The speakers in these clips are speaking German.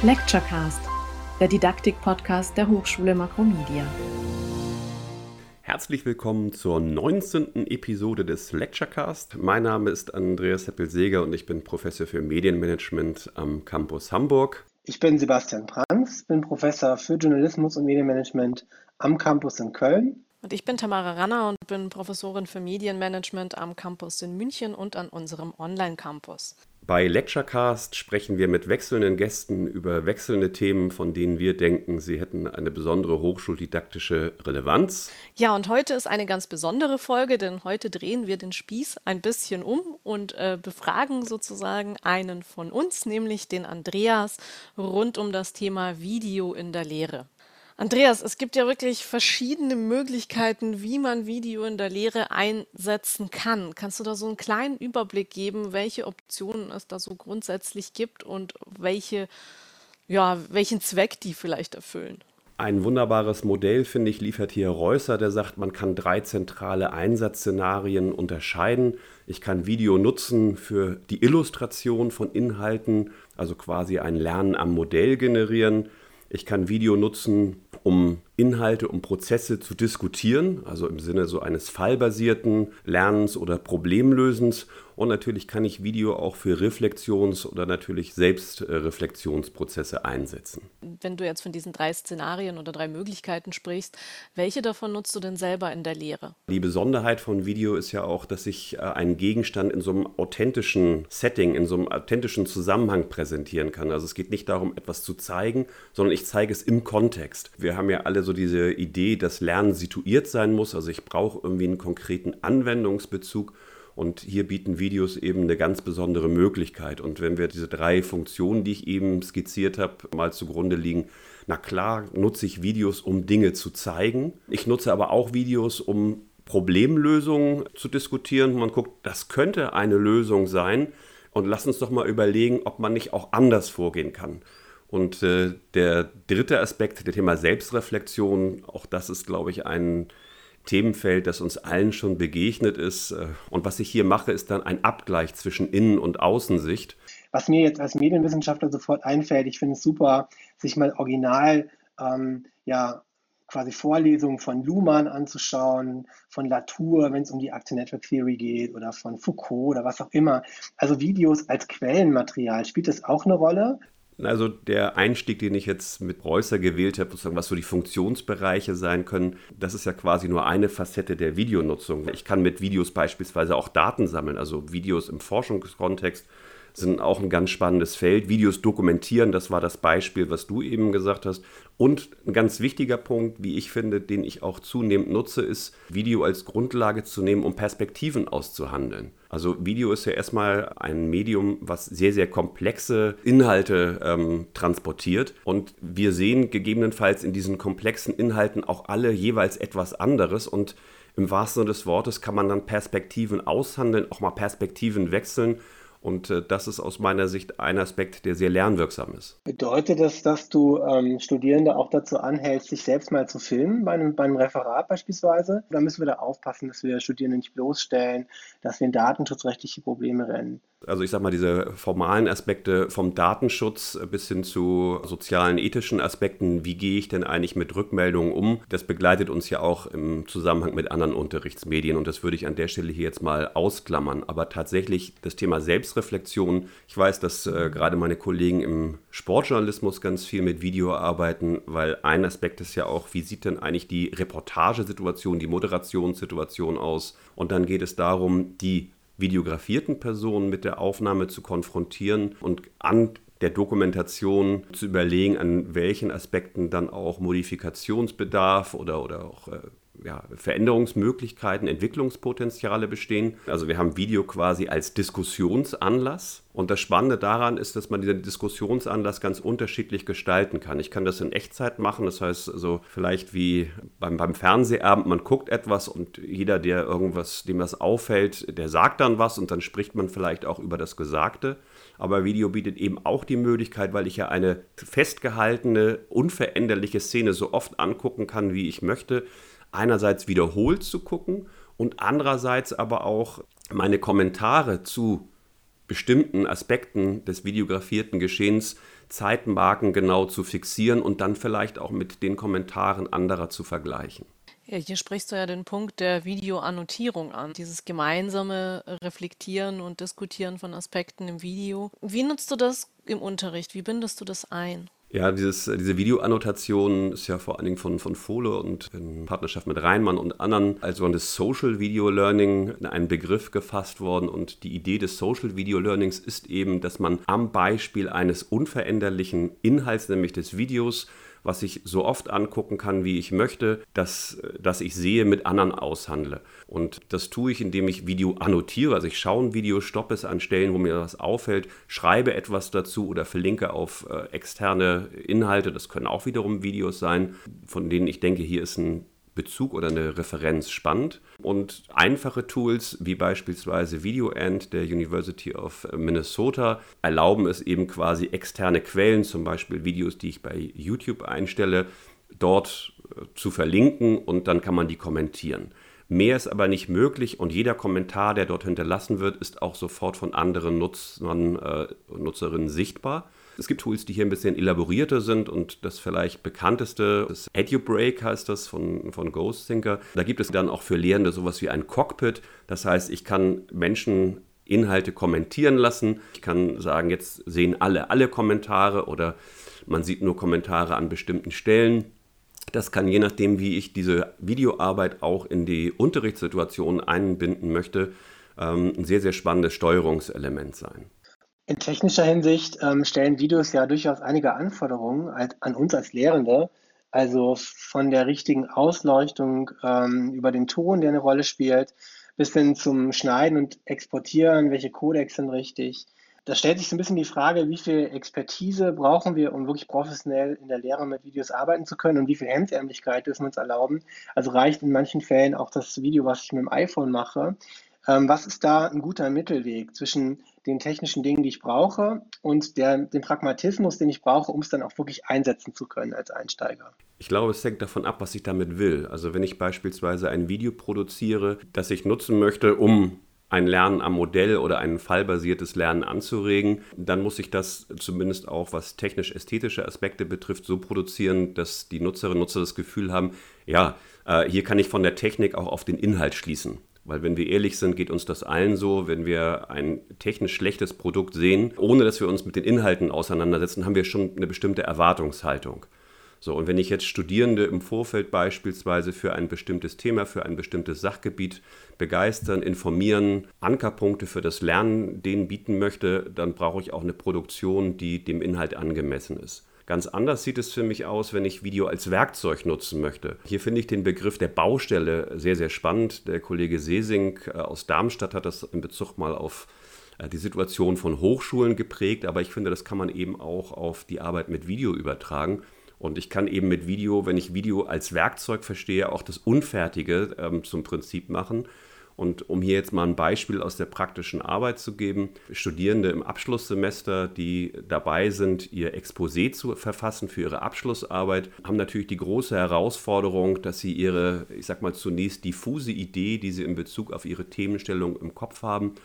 Lecturecast, der Didaktik-Podcast der Hochschule Makromedia. Herzlich willkommen zur 19. Episode des Lecturecast. Mein Name ist Andreas Heppel-Seger und ich bin Professor für Medienmanagement am Campus Hamburg. Ich bin Sebastian Pranz, bin Professor für Journalismus und Medienmanagement am Campus in Köln. Und ich bin Tamara Ranner und bin Professorin für Medienmanagement am Campus in München und an unserem Online-Campus. Bei Lecturecast sprechen wir mit wechselnden Gästen über wechselnde Themen, von denen wir denken, sie hätten eine besondere hochschuldidaktische Relevanz. Ja, und heute ist eine ganz besondere Folge, denn heute drehen wir den Spieß ein bisschen um und äh, befragen sozusagen einen von uns, nämlich den Andreas, rund um das Thema Video in der Lehre. Andreas, es gibt ja wirklich verschiedene Möglichkeiten, wie man Video in der Lehre einsetzen kann. Kannst du da so einen kleinen Überblick geben, welche Optionen es da so grundsätzlich gibt und welche, ja, welchen Zweck die vielleicht erfüllen? Ein wunderbares Modell, finde ich, liefert hier Reusser, der sagt, man kann drei zentrale Einsatzszenarien unterscheiden. Ich kann Video nutzen für die Illustration von Inhalten, also quasi ein Lernen am Modell generieren. Ich kann Video nutzen, um Inhalte, um Prozesse zu diskutieren, also im Sinne so eines fallbasierten Lernens oder Problemlösens. Und natürlich kann ich Video auch für Reflexions- oder natürlich Selbstreflexionsprozesse einsetzen. Wenn du jetzt von diesen drei Szenarien oder drei Möglichkeiten sprichst, welche davon nutzt du denn selber in der Lehre? Die Besonderheit von Video ist ja auch, dass ich äh, einen Gegenstand in so einem authentischen Setting, in so einem authentischen Zusammenhang präsentieren kann. Also es geht nicht darum, etwas zu zeigen, sondern ich zeige es im Kontext. Wir haben ja alle so diese Idee, dass Lernen situiert sein muss. Also ich brauche irgendwie einen konkreten Anwendungsbezug. Und hier bieten Videos eben eine ganz besondere Möglichkeit. Und wenn wir diese drei Funktionen, die ich eben skizziert habe, mal zugrunde liegen, na klar nutze ich Videos, um Dinge zu zeigen. Ich nutze aber auch Videos, um Problemlösungen zu diskutieren. Man guckt, das könnte eine Lösung sein. Und lass uns doch mal überlegen, ob man nicht auch anders vorgehen kann. Und äh, der dritte Aspekt, der Thema Selbstreflexion, auch das ist, glaube ich, ein Themenfeld, das uns allen schon begegnet ist. Äh, und was ich hier mache, ist dann ein Abgleich zwischen Innen- und Außensicht. Was mir jetzt als Medienwissenschaftler sofort einfällt, ich finde es super, sich mal original ähm, ja, quasi Vorlesungen von Luhmann anzuschauen, von Latour, wenn es um die Active Network Theory geht, oder von Foucault oder was auch immer. Also Videos als Quellenmaterial, spielt das auch eine Rolle? Also der Einstieg, den ich jetzt mit Reusser gewählt habe, was so die Funktionsbereiche sein können, das ist ja quasi nur eine Facette der Videonutzung. Ich kann mit Videos beispielsweise auch Daten sammeln, also Videos im Forschungskontext sind auch ein ganz spannendes Feld. Videos dokumentieren, das war das Beispiel, was du eben gesagt hast. Und ein ganz wichtiger Punkt, wie ich finde, den ich auch zunehmend nutze, ist, Video als Grundlage zu nehmen, um Perspektiven auszuhandeln. Also Video ist ja erstmal ein Medium, was sehr, sehr komplexe Inhalte ähm, transportiert. Und wir sehen gegebenenfalls in diesen komplexen Inhalten auch alle jeweils etwas anderes. Und im wahrsten Sinne des Wortes kann man dann Perspektiven aushandeln, auch mal Perspektiven wechseln und äh, das ist aus meiner Sicht ein Aspekt, der sehr lernwirksam ist. Bedeutet das, dass du ähm, Studierende auch dazu anhältst, sich selbst mal zu filmen, bei einem, bei einem Referat beispielsweise? Oder müssen wir da aufpassen, dass wir Studierende nicht bloßstellen, dass wir in datenschutzrechtliche Probleme rennen? Also ich sage mal, diese formalen Aspekte vom Datenschutz bis hin zu sozialen, ethischen Aspekten, wie gehe ich denn eigentlich mit Rückmeldungen um, das begleitet uns ja auch im Zusammenhang mit anderen Unterrichtsmedien und das würde ich an der Stelle hier jetzt mal ausklammern. Aber tatsächlich das Thema Selbstreflexion, ich weiß, dass äh, gerade meine Kollegen im Sportjournalismus ganz viel mit Video arbeiten, weil ein Aspekt ist ja auch, wie sieht denn eigentlich die Reportagesituation, die Moderationssituation aus? Und dann geht es darum, die videografierten Personen mit der Aufnahme zu konfrontieren und an der Dokumentation zu überlegen, an welchen Aspekten dann auch Modifikationsbedarf oder, oder auch äh, ja, Veränderungsmöglichkeiten, Entwicklungspotenziale bestehen. Also wir haben Video quasi als Diskussionsanlass. Und das Spannende daran ist, dass man diesen Diskussionsanlass ganz unterschiedlich gestalten kann. Ich kann das in Echtzeit machen, das heißt so vielleicht wie beim, beim Fernsehabend, man guckt etwas und jeder, der irgendwas, dem das auffällt, der sagt dann was und dann spricht man vielleicht auch über das Gesagte. Aber Video bietet eben auch die Möglichkeit, weil ich ja eine festgehaltene, unveränderliche Szene so oft angucken kann, wie ich möchte, einerseits wiederholt zu gucken und andererseits aber auch meine Kommentare zu bestimmten Aspekten des videografierten Geschehens Zeitmarken genau zu fixieren und dann vielleicht auch mit den Kommentaren anderer zu vergleichen. Hier sprichst du ja den Punkt der Videoannotierung an, dieses gemeinsame Reflektieren und Diskutieren von Aspekten im Video. Wie nutzt du das im Unterricht? Wie bindest du das ein? Ja, dieses, diese Videoannotation ist ja vor allen Dingen von, von Fole und in Partnerschaft mit Reinmann und anderen als das Social Video Learning in einen Begriff gefasst worden. Und die Idee des Social Video Learnings ist eben, dass man am Beispiel eines unveränderlichen Inhalts, nämlich des Videos, was ich so oft angucken kann, wie ich möchte, dass, dass ich sehe, mit anderen aushandle. Und das tue ich, indem ich Video annotiere. Also ich schaue ein Video, stoppe es an Stellen, wo mir was auffällt, schreibe etwas dazu oder verlinke auf äh, externe Inhalte. Das können auch wiederum Videos sein, von denen ich denke, hier ist ein Bezug oder eine Referenz spannend. Und einfache Tools wie beispielsweise VideoEnd der University of Minnesota erlauben es eben quasi externe Quellen, zum Beispiel Videos, die ich bei YouTube einstelle, dort äh, zu verlinken und dann kann man die kommentieren. Mehr ist aber nicht möglich und jeder Kommentar, der dort hinterlassen wird, ist auch sofort von anderen Nutzern, äh, Nutzerinnen sichtbar. Es gibt Tools, die hier ein bisschen elaborierter sind und das vielleicht bekannteste ist EduBreak heißt das von, von GhostThinker. Da gibt es dann auch für Lehrende sowas wie ein Cockpit. Das heißt, ich kann Menschen Inhalte kommentieren lassen. Ich kann sagen, jetzt sehen alle alle Kommentare oder man sieht nur Kommentare an bestimmten Stellen. Das kann je nachdem, wie ich diese Videoarbeit auch in die Unterrichtssituation einbinden möchte, ähm, ein sehr, sehr spannendes Steuerungselement sein. In technischer Hinsicht ähm, stellen Videos ja durchaus einige Anforderungen als, an uns als Lehrende. Also von der richtigen Ausleuchtung ähm, über den Ton, der eine Rolle spielt, bis hin zum Schneiden und Exportieren, welche Codecs sind richtig. Da stellt sich so ein bisschen die Frage, wie viel Expertise brauchen wir, um wirklich professionell in der Lehre mit Videos arbeiten zu können und wie viel Hemdsärmlichkeit dürfen wir uns erlauben. Also reicht in manchen Fällen auch das Video, was ich mit dem iPhone mache. Ähm, was ist da ein guter Mittelweg zwischen den technischen Dingen, die ich brauche und der, dem Pragmatismus, den ich brauche, um es dann auch wirklich einsetzen zu können als Einsteiger. Ich glaube, es hängt davon ab, was ich damit will. Also wenn ich beispielsweise ein Video produziere, das ich nutzen möchte, um ein Lernen am Modell oder ein fallbasiertes Lernen anzuregen, dann muss ich das zumindest auch, was technisch-ästhetische Aspekte betrifft, so produzieren, dass die Nutzerinnen und Nutzer das Gefühl haben, ja, äh, hier kann ich von der Technik auch auf den Inhalt schließen. Weil wenn wir ehrlich sind, geht uns das allen so, wenn wir ein technisch schlechtes Produkt sehen, ohne dass wir uns mit den Inhalten auseinandersetzen, haben wir schon eine bestimmte Erwartungshaltung. So, und wenn ich jetzt Studierende im Vorfeld beispielsweise für ein bestimmtes Thema, für ein bestimmtes Sachgebiet begeistern, informieren, Ankerpunkte für das Lernen denen bieten möchte, dann brauche ich auch eine Produktion, die dem Inhalt angemessen ist. Ganz anders sieht es für mich aus, wenn ich Video als Werkzeug nutzen möchte. Hier finde ich den Begriff der Baustelle sehr, sehr spannend. Der Kollege Sesing äh, aus Darmstadt hat das in Bezug mal auf äh, die Situation von Hochschulen geprägt, aber ich finde, das kann man eben auch auf die Arbeit mit Video übertragen. Und ich kann eben mit Video, wenn ich Video als Werkzeug verstehe, auch das Unfertige ähm, zum Prinzip machen und um hier jetzt mal ein Beispiel aus der praktischen Arbeit zu geben, Studierende im Abschlusssemester, die dabei sind, ihr Exposé zu verfassen für ihre Abschlussarbeit, haben natürlich die große Herausforderung, dass sie ihre, ich sag mal zunächst diffuse Idee, die sie in Bezug auf ihre Themenstellung im Kopf haben,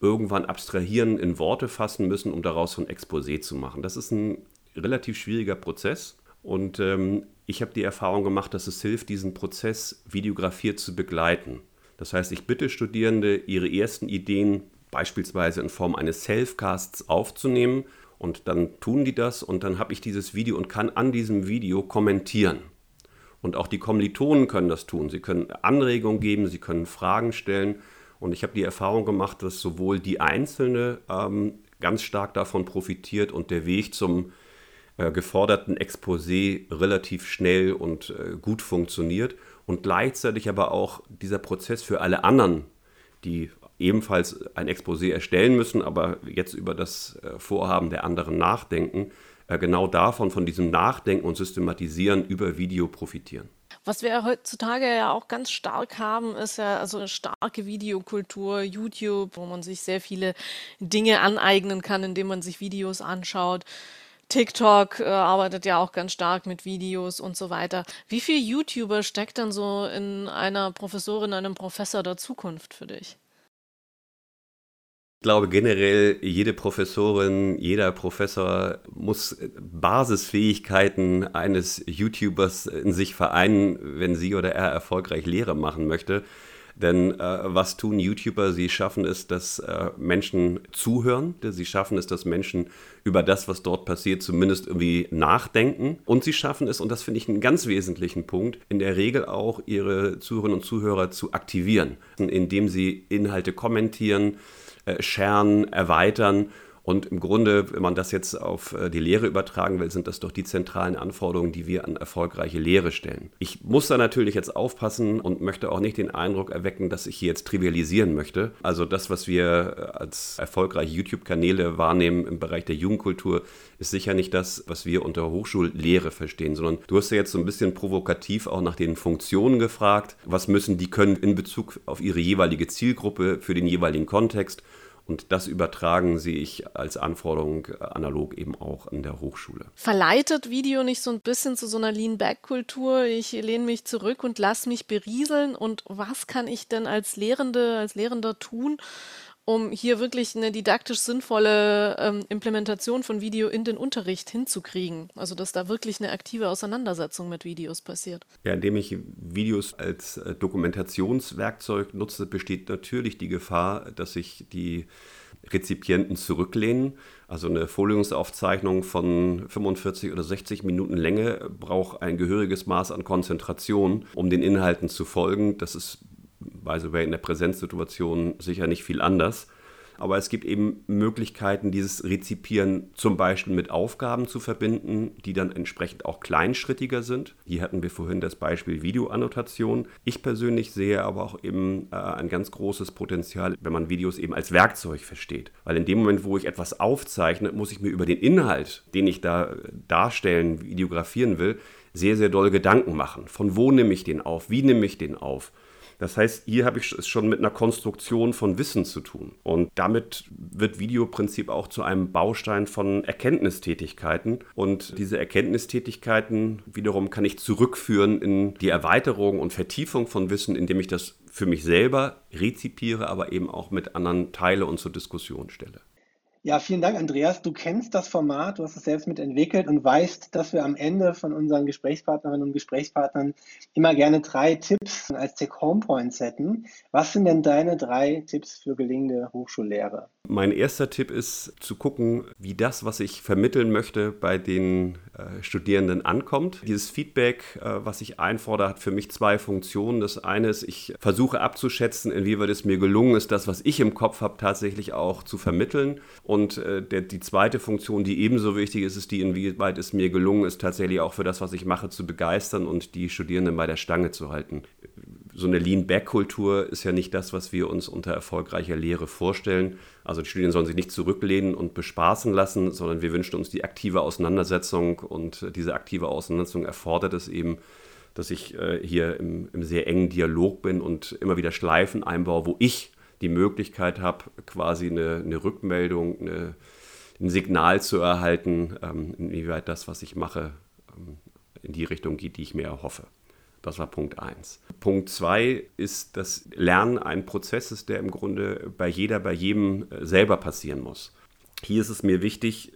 irgendwann abstrahieren, in Worte fassen müssen, um daraus ein Exposé zu machen. Das ist ein relativ schwieriger Prozess. Und ähm, ich habe die Erfahrung gemacht, dass es hilft, diesen Prozess videografiert zu begleiten. Das heißt, ich bitte Studierende, ihre ersten Ideen beispielsweise in Form eines Selfcasts aufzunehmen und dann tun die das und dann habe ich dieses Video und kann an diesem Video kommentieren. Und auch die Kommilitonen können das tun. Sie können Anregungen geben, sie können Fragen stellen. Und ich habe die Erfahrung gemacht, dass sowohl die Einzelne ähm, ganz stark davon profitiert und der Weg zum geforderten Exposé relativ schnell und äh, gut funktioniert und gleichzeitig aber auch dieser Prozess für alle anderen, die ebenfalls ein Exposé erstellen müssen, aber jetzt über das äh, Vorhaben der anderen nachdenken, äh, genau davon, von diesem Nachdenken und Systematisieren über Video profitieren. Was wir heutzutage ja auch ganz stark haben, ist ja also eine starke Videokultur, YouTube, wo man sich sehr viele Dinge aneignen kann, indem man sich Videos anschaut. TikTok äh, arbeitet ja auch ganz stark mit Videos und so weiter. Wie viel YouTuber steckt denn so in einer Professorin, einem Professor der Zukunft für dich? glaube generell, jede Professorin, jeder Professor muss Basisfähigkeiten eines YouTubers in sich vereinen, wenn sie oder er erfolgreich Lehre machen möchte. Denn äh, was tun YouTuber? Sie schaffen es, dass äh, Menschen zuhören. Sie schaffen es, dass Menschen über das, was dort passiert, zumindest irgendwie nachdenken. Und sie schaffen es, und das finde ich einen ganz wesentlichen Punkt, in der Regel auch ihre Zuhörerinnen und Zuhörer zu aktivieren, indem sie Inhalte kommentieren, äh, scheren, erweitern und im Grunde, wenn man das jetzt auf äh, die Lehre übertragen will, sind das doch die zentralen Anforderungen, die wir an erfolgreiche Lehre stellen. Ich muss da natürlich jetzt aufpassen und möchte auch nicht den Eindruck erwecken, dass ich hier jetzt trivialisieren möchte. Also das, was wir äh, als erfolgreiche YouTube-Kanäle wahrnehmen im Bereich der Jugendkultur, ist sicher nicht das, was wir unter Hochschullehre verstehen, sondern du hast ja jetzt so ein bisschen provokativ auch nach den Funktionen gefragt. Was müssen die können in Bezug auf ihre jeweilige Zielgruppe für den jeweiligen Kontext? Und das Übertragen sehe ich als Anforderung äh, analog eben auch in der Hochschule. Verleitet Video nicht so ein bisschen zu so einer Lean-Back-Kultur? Ich lehne mich zurück und lasse mich berieseln. Und was kann ich denn als Lehrende, als Lehrender tun, um hier wirklich eine didaktisch sinnvolle ähm, Implementation von Video in den Unterricht hinzukriegen. Also dass da wirklich eine aktive Auseinandersetzung mit Videos passiert. Ja, indem ich Videos als äh, Dokumentationswerkzeug nutze, besteht natürlich die Gefahr, dass sich die Rezipienten zurücklehnen. Also eine Vorlesungsaufzeichnung von 45 oder 60 Minuten Länge braucht ein gehöriges Maß an Konzentration, um den Inhalten zu folgen. Das ist by the way, in der Präsenzsituation sicher nicht viel anders. Aber es gibt eben Möglichkeiten, dieses Rezipieren zum Beispiel mit Aufgaben zu verbinden, die dann entsprechend auch kleinschrittiger sind. Hier hatten wir vorhin das Beispiel Videoannotation. Ich persönlich sehe aber auch eben äh, ein ganz großes Potenzial, wenn man Videos eben als Werkzeug versteht. Weil in dem Moment, wo ich etwas aufzeichne, muss ich mir über den Inhalt, den ich da darstellen, videografieren will, sehr, sehr doll Gedanken machen. Von wo nehme ich den auf? Wie nehme ich den auf? Das heißt, hier habe ich es schon mit einer Konstruktion von Wissen zu tun. Und damit wird Videoprinzip auch zu einem Baustein von Erkenntnistätigkeiten. Und diese Erkenntnistätigkeiten wiederum kann ich zurückführen in die Erweiterung und Vertiefung von Wissen, indem ich das für mich selber rezipiere, aber eben auch mit anderen teile und zur Diskussion stelle. Ja, vielen Dank, Andreas. Du kennst das Format, du hast es selbst mitentwickelt und weißt, dass wir am Ende von unseren Gesprächspartnerinnen und Gesprächspartnern immer gerne drei Tipps als Take-Home-Points hätten. Was sind denn deine drei Tipps für gelingende Hochschullehre? Mein erster Tipp ist zu gucken, wie das, was ich vermitteln möchte, bei den äh, Studierenden ankommt. Dieses Feedback, äh, was ich einfordere, hat für mich zwei Funktionen. Das eine ist, ich versuche abzuschätzen, inwieweit es mir gelungen ist, das, was ich im Kopf habe, tatsächlich auch zu vermitteln. Äh, der, die zweite Funktion, die ebenso wichtig ist, ist die, inwieweit es mir gelungen ist, tatsächlich auch für das, was ich mache, zu begeistern und die Studierenden bei der Stange zu halten so eine Lean-Back-Kultur ist ja nicht das, was wir uns unter erfolgreicher Lehre vorstellen. Also die Studierenden sollen sich nicht zurücklehnen und bespaßen lassen, sondern wir wünschen uns die aktive Auseinandersetzung und diese aktive Auseinandersetzung erfordert es eben, dass ich äh, hier im, im, sehr engen Dialog bin und immer wieder Schleifen einbaue, wo ich die Möglichkeit habe, quasi eine, eine Rückmeldung, eine, ein Signal zu erhalten, ähm, inwieweit das, was ich mache, ähm, in die Richtung geht, die ich mir erhoffe. Das war Punkt 1. Punkt 2 ist, dass Lernen ein Prozess ist, der im Grunde bei jeder, bei jedem äh, selber passieren muss. Hier ist es mir wichtig,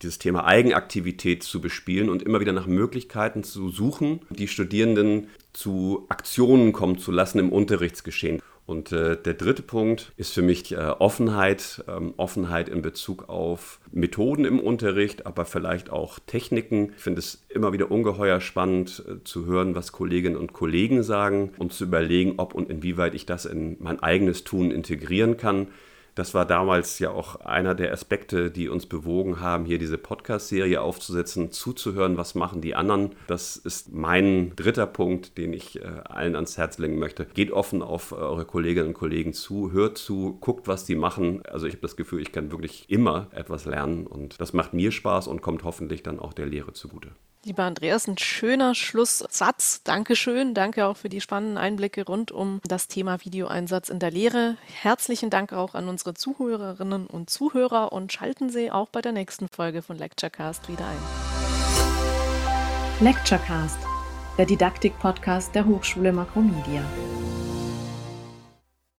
dieses Thema Eigenaktivität zu bespielen und immer wieder nach Möglichkeiten zu suchen, die Studierenden zu Aktionen kommen zu lassen im Unterrichtsgeschehen. Und äh, der dritte Punkt ist für mich äh, Offenheit, ähm, Offenheit in Bezug auf Methoden im Unterricht, aber vielleicht auch Techniken. Ich finde es immer wieder ungeheuer spannend äh, zu hören, was Kolleginnen und Kollegen sagen und zu überlegen, ob und inwieweit ich das in mein eigenes Tun integrieren kann. Das war damals ja auch einer der Aspekte, die uns bewogen haben, hier diese Podcast-Serie aufzusetzen, zuzuhören, was machen die anderen. Das ist mein dritter Punkt, den ich äh, allen ans Herz legen möchte. Geht offen auf eure Kolleginnen und Kollegen zu, hört zu, guckt, was die machen. Also ich habe das Gefühl, ich kann wirklich immer etwas lernen und das macht mir Spaß und kommt hoffentlich dann auch der Lehre zugute. Lieber Andreas, ein schöner Schlusssatz. Dankeschön. Danke auch für die spannenden Einblicke rund um das Thema Videoeinsatz in der Lehre. Herzlichen Dank auch an unsere Zuhörerinnen und Zuhörer und schalten Sie auch bei der nächsten Folge von Lecturecast wieder ein. Lecturecast, der Didaktik-Podcast der Hochschule Makromedia.